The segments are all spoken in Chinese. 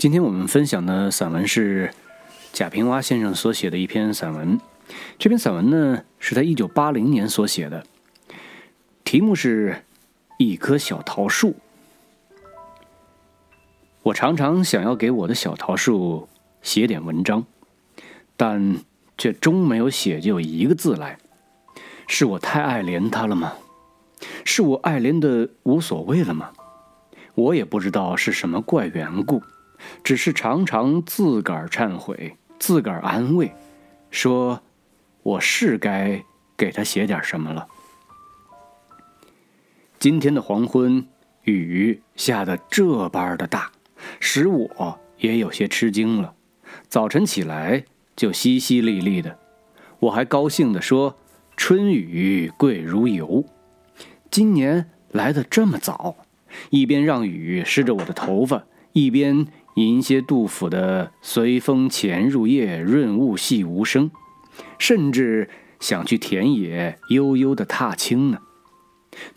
今天我们分享的散文是贾平凹先生所写的一篇散文。这篇散文呢是在一九八零年所写的，题目是《一棵小桃树》。我常常想要给我的小桃树写点文章，但却终没有写就一个字来。是我太爱怜它了吗？是我爱怜的无所谓了吗？我也不知道是什么怪缘故。只是常常自个儿忏悔，自个儿安慰，说：“我是该给他写点什么了。”今天的黄昏，雨下得这般的大，使我也有些吃惊了。早晨起来就淅淅沥沥的，我还高兴地说：“春雨贵如油。”今年来的这么早，一边让雨湿着我的头发，一边。吟些杜甫的“随风潜入夜，润物细无声”，甚至想去田野悠悠的踏青呢。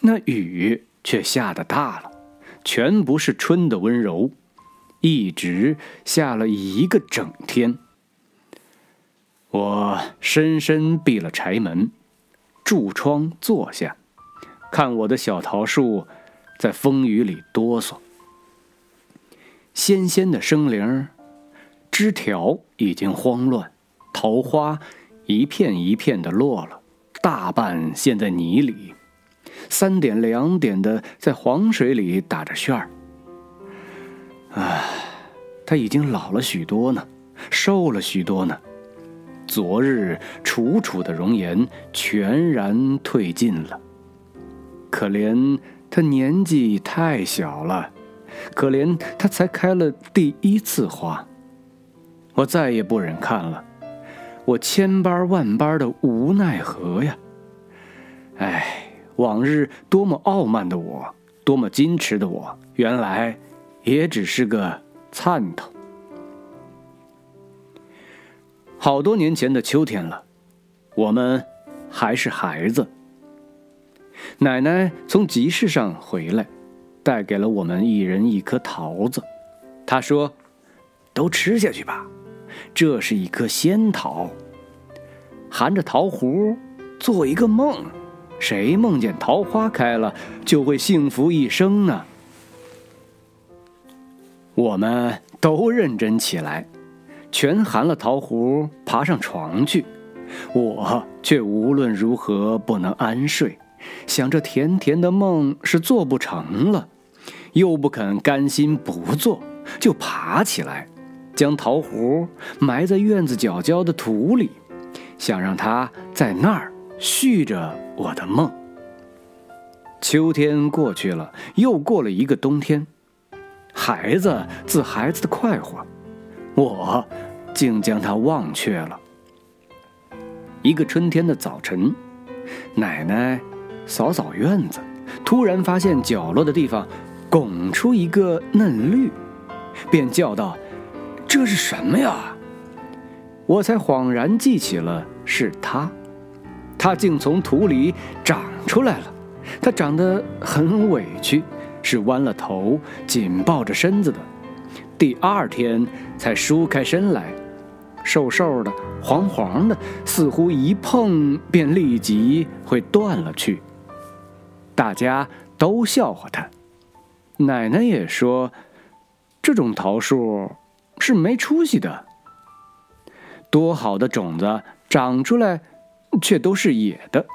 那雨却下得大了，全不是春的温柔，一直下了一个整天。我深深闭了柴门，住窗坐下，看我的小桃树在风雨里哆嗦。纤纤的生灵，枝条已经慌乱，桃花一片一片的落了，大半陷在泥里，三点两点的在黄水里打着旋儿。唉，他已经老了许多呢，瘦了许多呢，昨日楚楚的容颜全然褪尽了。可怜他年纪太小了。可怜它才开了第一次花，我再也不忍看了，我千般万般的无奈何呀！哎，往日多么傲慢的我，多么矜持的我，原来也只是个灿头。好多年前的秋天了，我们还是孩子。奶奶从集市上回来。带给了我们一人一颗桃子，他说：“都吃下去吧，这是一颗仙桃。含着桃核，做一个梦，谁梦见桃花开了，就会幸福一生呢？”我们都认真起来，全含了桃核，爬上床去。我却无论如何不能安睡，想着甜甜的梦是做不成了。又不肯甘心不做，就爬起来，将桃核埋在院子角角的土里，想让它在那儿续着我的梦。秋天过去了，又过了一个冬天，孩子自孩子的快活，我竟将它忘却了。一个春天的早晨，奶奶扫扫院子，突然发现角落的地方。拱出一个嫩绿，便叫道：“这是什么呀？”我才恍然记起了是他，他竟从土里长出来了。他长得很委屈，是弯了头、紧抱着身子的。第二天才舒开身来，瘦瘦的、黄黄的，似乎一碰便立即会断了去。大家都笑话他。奶奶也说：“这种桃树是没出息的，多好的种子长出来，却都是野的，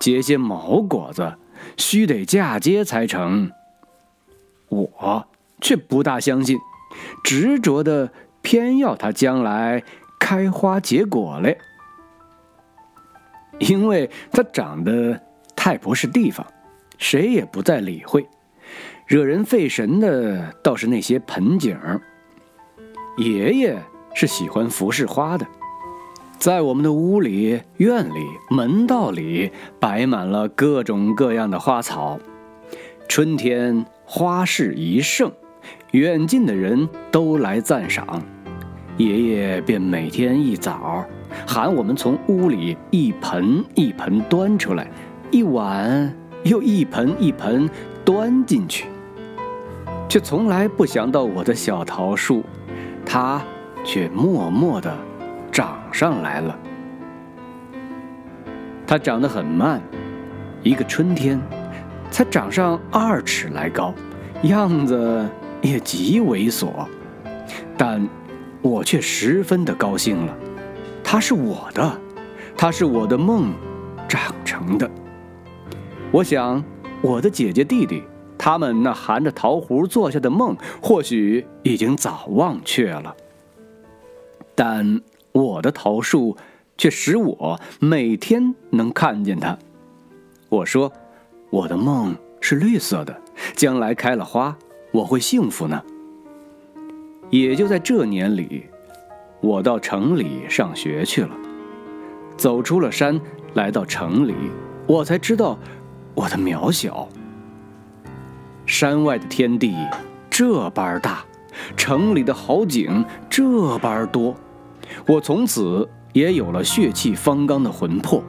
结些毛果子，须得嫁接才成。”我却不大相信，执着的偏要它将来开花结果嘞，因为它长得太不是地方，谁也不再理会。惹人费神的倒是那些盆景爷爷是喜欢服饰花的，在我们的屋里、院里、门道里摆满了各种各样的花草。春天花市一盛，远近的人都来赞赏，爷爷便每天一早喊我们从屋里一盆一盆端出来，一碗又一盆一盆端进去。却从来不想到我的小桃树，它却默默地长上来了。它长得很慢，一个春天才长上二尺来高，样子也极猥琐，但我却十分的高兴了。它是我的，它是我的梦长成的。我想，我的姐姐弟弟。他们那含着桃核做下的梦，或许已经早忘却了，但我的桃树却使我每天能看见它。我说，我的梦是绿色的，将来开了花，我会幸福呢。也就在这年里，我到城里上学去了，走出了山，来到城里，我才知道我的渺小。山外的天地这般大，城里的好景这般多，我从此也有了血气方刚的魂魄，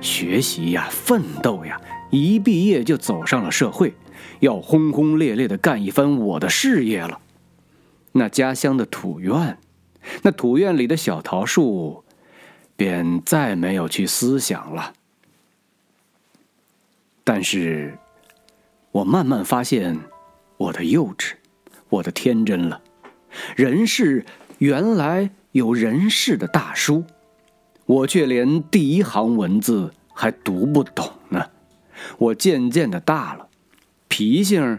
学习呀，奋斗呀，一毕业就走上了社会，要轰轰烈烈的干一番我的事业了。那家乡的土院，那土院里的小桃树，便再没有去思想了。但是。我慢慢发现，我的幼稚，我的天真了。人世原来有人世的大书，我却连第一行文字还读不懂呢。我渐渐的大了，脾性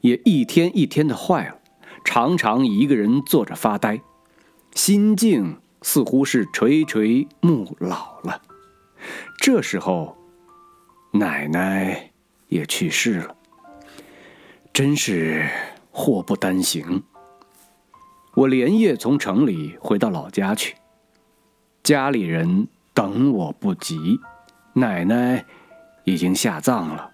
也一天一天的坏了，常常一个人坐着发呆，心境似乎是垂垂暮老了。这时候，奶奶也去世了。真是祸不单行。我连夜从城里回到老家去，家里人等我不及，奶奶已经下葬了。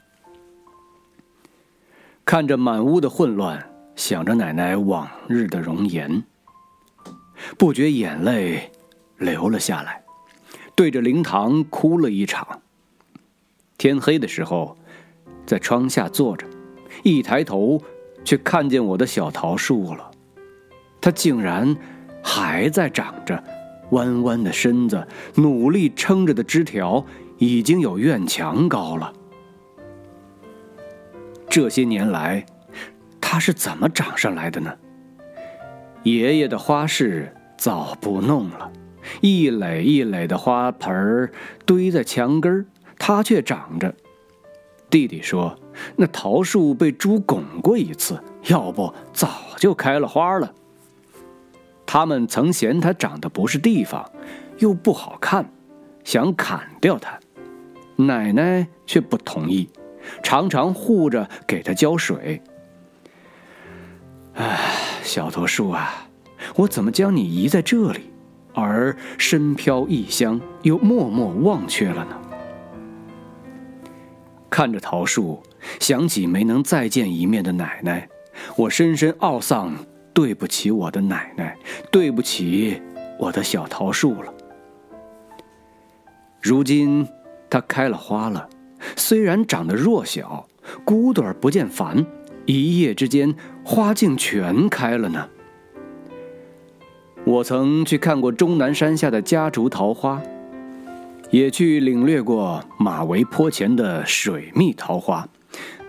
看着满屋的混乱，想着奶奶往日的容颜，不觉眼泪流了下来，对着灵堂哭了一场。天黑的时候，在窗下坐着。一抬头，却看见我的小桃树了，它竟然还在长着，弯弯的身子，努力撑着的枝条，已经有院墙高了。这些年来，它是怎么长上来的呢？爷爷的花市早不弄了，一垒一垒的花盆堆在墙根儿，它却长着。弟弟说。那桃树被猪拱过一次，要不早就开了花了。他们曾嫌它长得不是地方，又不好看，想砍掉它。奶奶却不同意，常常护着给它浇水。唉，小桃树啊，我怎么将你移在这里，而身飘异乡，又默默忘却了呢？看着桃树。想起没能再见一面的奶奶，我深深懊丧，对不起我的奶奶，对不起我的小桃树了。如今它开了花了，虽然长得弱小，骨朵不见繁，一夜之间花竟全开了呢。我曾去看过终南山下的夹竹桃花，也去领略过马嵬坡前的水蜜桃花。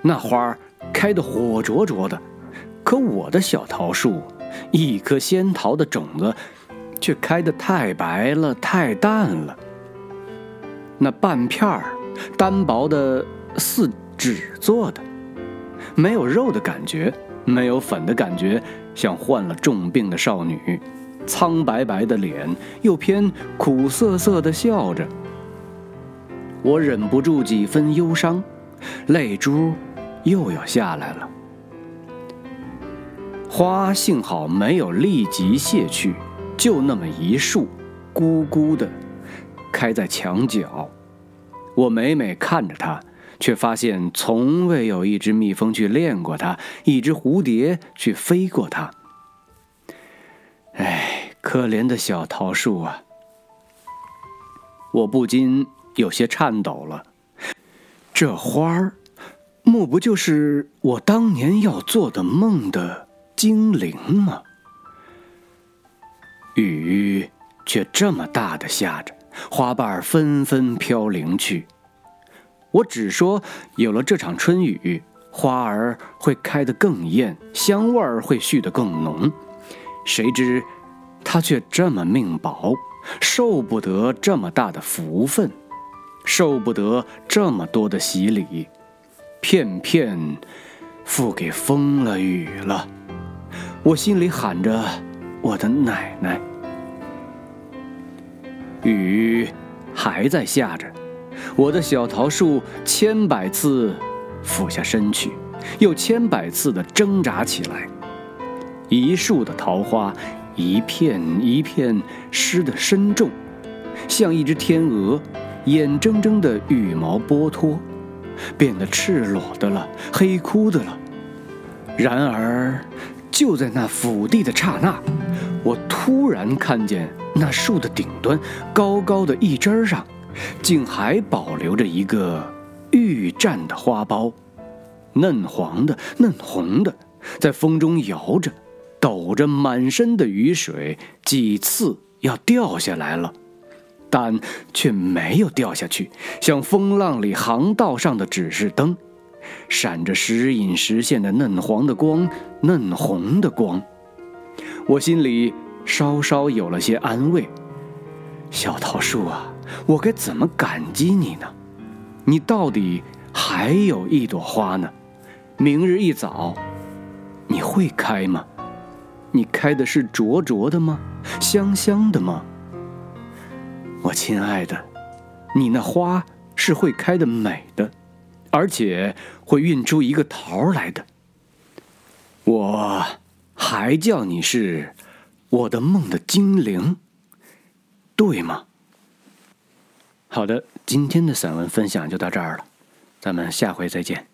那花开得火灼灼的，可我的小桃树，一颗仙桃的种子，却开得太白了，太淡了。那半片儿，单薄的似纸做的，没有肉的感觉，没有粉的感觉，像患了重病的少女，苍白白的脸，又偏苦涩涩的笑着。我忍不住几分忧伤，泪珠。又要下来了，花幸好没有立即谢去，就那么一束，咕咕的开在墙角。我每每看着它，却发现从未有一只蜜蜂去恋过它，一只蝴蝶去飞过它。哎，可怜的小桃树啊！我不禁有些颤抖了。这花儿。莫不就是我当年要做的梦的精灵吗？雨却这么大的下着，花瓣纷纷飘零去。我只说有了这场春雨，花儿会开得更艳，香味儿会续得更浓。谁知它却这么命薄，受不得这么大的福分，受不得这么多的洗礼。片片付给风了雨了，我心里喊着我的奶奶。雨还在下着，我的小桃树千百次俯下身去，又千百次的挣扎起来。一树的桃花，一片一片湿的深重，像一只天鹅，眼睁睁的羽毛剥脱。变得赤裸的了，黑枯的了。然而，就在那俯地的刹那，我突然看见那树的顶端，高高的一枝上，竟还保留着一个玉绽的花苞，嫩黄的，嫩红的，在风中摇着，抖着满身的雨水，几次要掉下来了。但却没有掉下去，像风浪里航道上的指示灯，闪着时隐时现的嫩黄的光，嫩红的光。我心里稍稍有了些安慰。小桃树啊，我该怎么感激你呢？你到底还有一朵花呢，明日一早，你会开吗？你开的是灼灼的吗？香香的吗？我亲爱的，你那花是会开的美的，而且会运出一个桃来的。我还叫你是我的梦的精灵，对吗？好的，今天的散文分享就到这儿了，咱们下回再见。